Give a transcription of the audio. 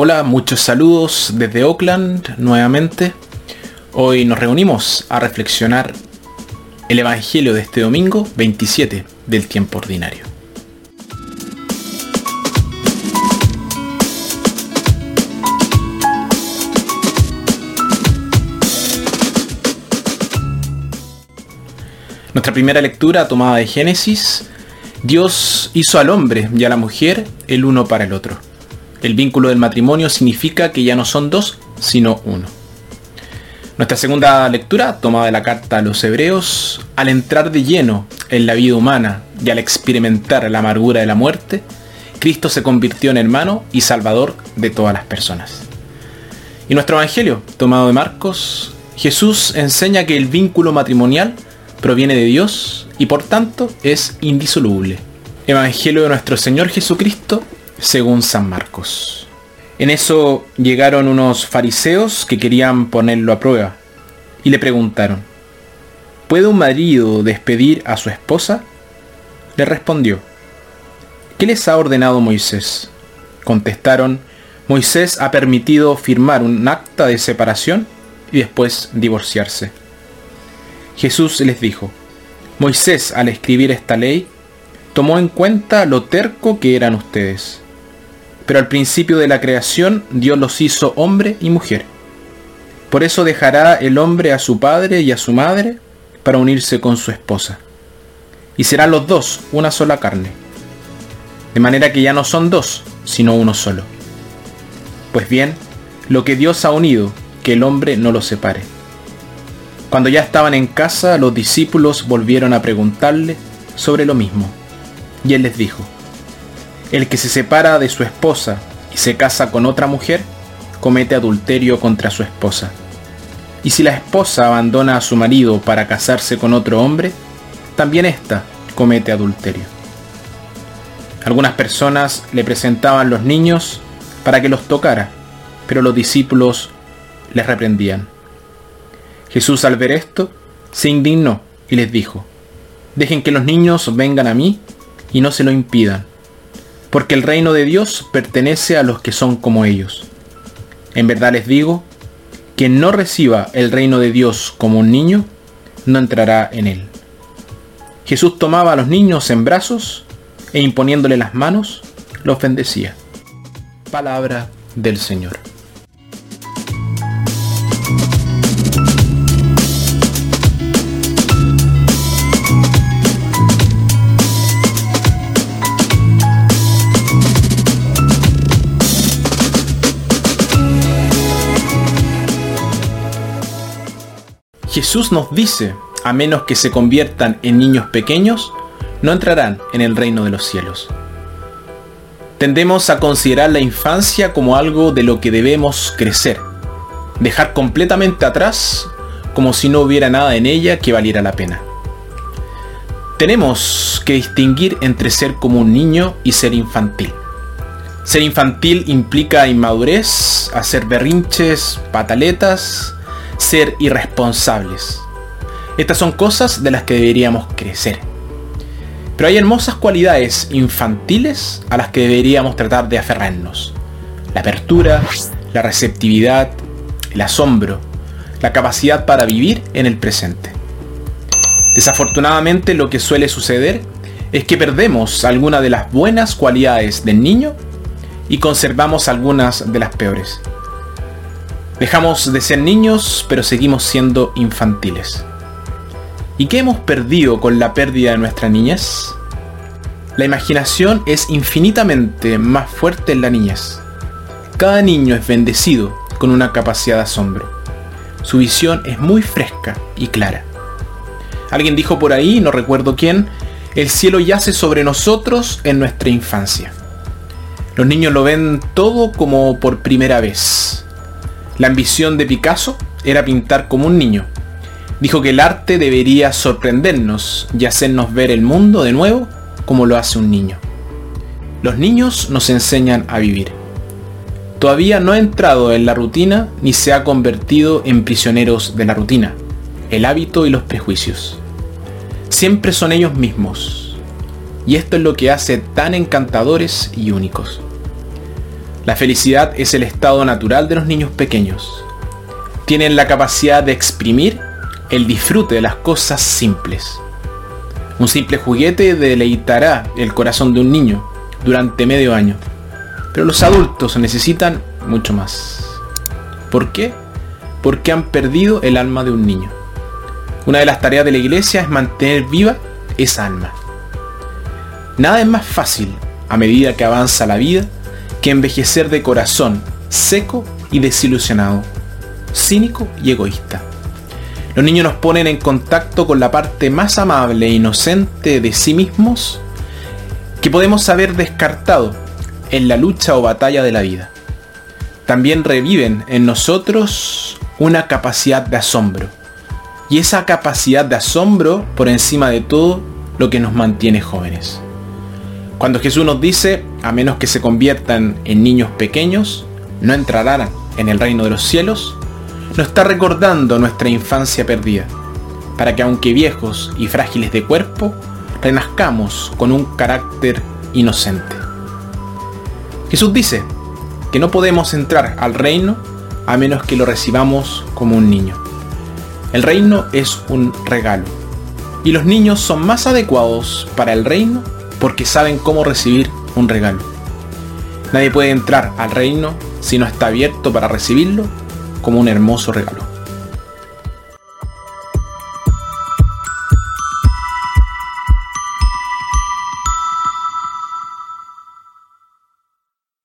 Hola, muchos saludos desde Oakland nuevamente. Hoy nos reunimos a reflexionar el Evangelio de este domingo 27 del tiempo ordinario. Nuestra primera lectura tomada de Génesis, Dios hizo al hombre y a la mujer el uno para el otro. El vínculo del matrimonio significa que ya no son dos, sino uno. Nuestra segunda lectura, tomada de la carta a los hebreos, al entrar de lleno en la vida humana y al experimentar la amargura de la muerte, Cristo se convirtió en hermano y salvador de todas las personas. Y nuestro Evangelio, tomado de Marcos, Jesús enseña que el vínculo matrimonial proviene de Dios y por tanto es indisoluble. Evangelio de nuestro Señor Jesucristo según San Marcos. En eso llegaron unos fariseos que querían ponerlo a prueba y le preguntaron, ¿puede un marido despedir a su esposa? Le respondió, ¿qué les ha ordenado Moisés? Contestaron, Moisés ha permitido firmar un acta de separación y después divorciarse. Jesús les dijo, Moisés al escribir esta ley tomó en cuenta lo terco que eran ustedes. Pero al principio de la creación Dios los hizo hombre y mujer. Por eso dejará el hombre a su padre y a su madre para unirse con su esposa. Y serán los dos una sola carne. De manera que ya no son dos, sino uno solo. Pues bien, lo que Dios ha unido, que el hombre no lo separe. Cuando ya estaban en casa, los discípulos volvieron a preguntarle sobre lo mismo. Y él les dijo, el que se separa de su esposa y se casa con otra mujer, comete adulterio contra su esposa. Y si la esposa abandona a su marido para casarse con otro hombre, también ésta comete adulterio. Algunas personas le presentaban los niños para que los tocara, pero los discípulos les reprendían. Jesús al ver esto, se indignó y les dijo, dejen que los niños vengan a mí y no se lo impidan, porque el reino de Dios pertenece a los que son como ellos. En verdad les digo, quien no reciba el reino de Dios como un niño, no entrará en él. Jesús tomaba a los niños en brazos e imponiéndole las manos, los bendecía. Palabra del Señor. Jesús nos dice, a menos que se conviertan en niños pequeños, no entrarán en el reino de los cielos. Tendemos a considerar la infancia como algo de lo que debemos crecer, dejar completamente atrás como si no hubiera nada en ella que valiera la pena. Tenemos que distinguir entre ser como un niño y ser infantil. Ser infantil implica inmadurez, hacer berrinches, pataletas, ser irresponsables. Estas son cosas de las que deberíamos crecer. Pero hay hermosas cualidades infantiles a las que deberíamos tratar de aferrarnos. La apertura, la receptividad, el asombro, la capacidad para vivir en el presente. Desafortunadamente lo que suele suceder es que perdemos algunas de las buenas cualidades del niño y conservamos algunas de las peores. Dejamos de ser niños, pero seguimos siendo infantiles. ¿Y qué hemos perdido con la pérdida de nuestra niñez? La imaginación es infinitamente más fuerte en la niñez. Cada niño es bendecido con una capacidad de asombro. Su visión es muy fresca y clara. Alguien dijo por ahí, no recuerdo quién, el cielo yace sobre nosotros en nuestra infancia. Los niños lo ven todo como por primera vez. La ambición de Picasso era pintar como un niño. Dijo que el arte debería sorprendernos y hacernos ver el mundo de nuevo como lo hace un niño. Los niños nos enseñan a vivir. Todavía no ha entrado en la rutina ni se ha convertido en prisioneros de la rutina, el hábito y los prejuicios. Siempre son ellos mismos. Y esto es lo que hace tan encantadores y únicos. La felicidad es el estado natural de los niños pequeños. Tienen la capacidad de exprimir el disfrute de las cosas simples. Un simple juguete deleitará el corazón de un niño durante medio año, pero los adultos necesitan mucho más. ¿Por qué? Porque han perdido el alma de un niño. Una de las tareas de la iglesia es mantener viva esa alma. Nada es más fácil a medida que avanza la vida que envejecer de corazón seco y desilusionado, cínico y egoísta. Los niños nos ponen en contacto con la parte más amable e inocente de sí mismos que podemos haber descartado en la lucha o batalla de la vida. También reviven en nosotros una capacidad de asombro. Y esa capacidad de asombro por encima de todo lo que nos mantiene jóvenes. Cuando Jesús nos dice, a menos que se conviertan en niños pequeños, no entrarán en el reino de los cielos, nos está recordando nuestra infancia perdida, para que aunque viejos y frágiles de cuerpo, renazcamos con un carácter inocente. Jesús dice que no podemos entrar al reino a menos que lo recibamos como un niño. El reino es un regalo, y los niños son más adecuados para el reino porque saben cómo recibir un regalo. Nadie puede entrar al reino si no está abierto para recibirlo como un hermoso regalo.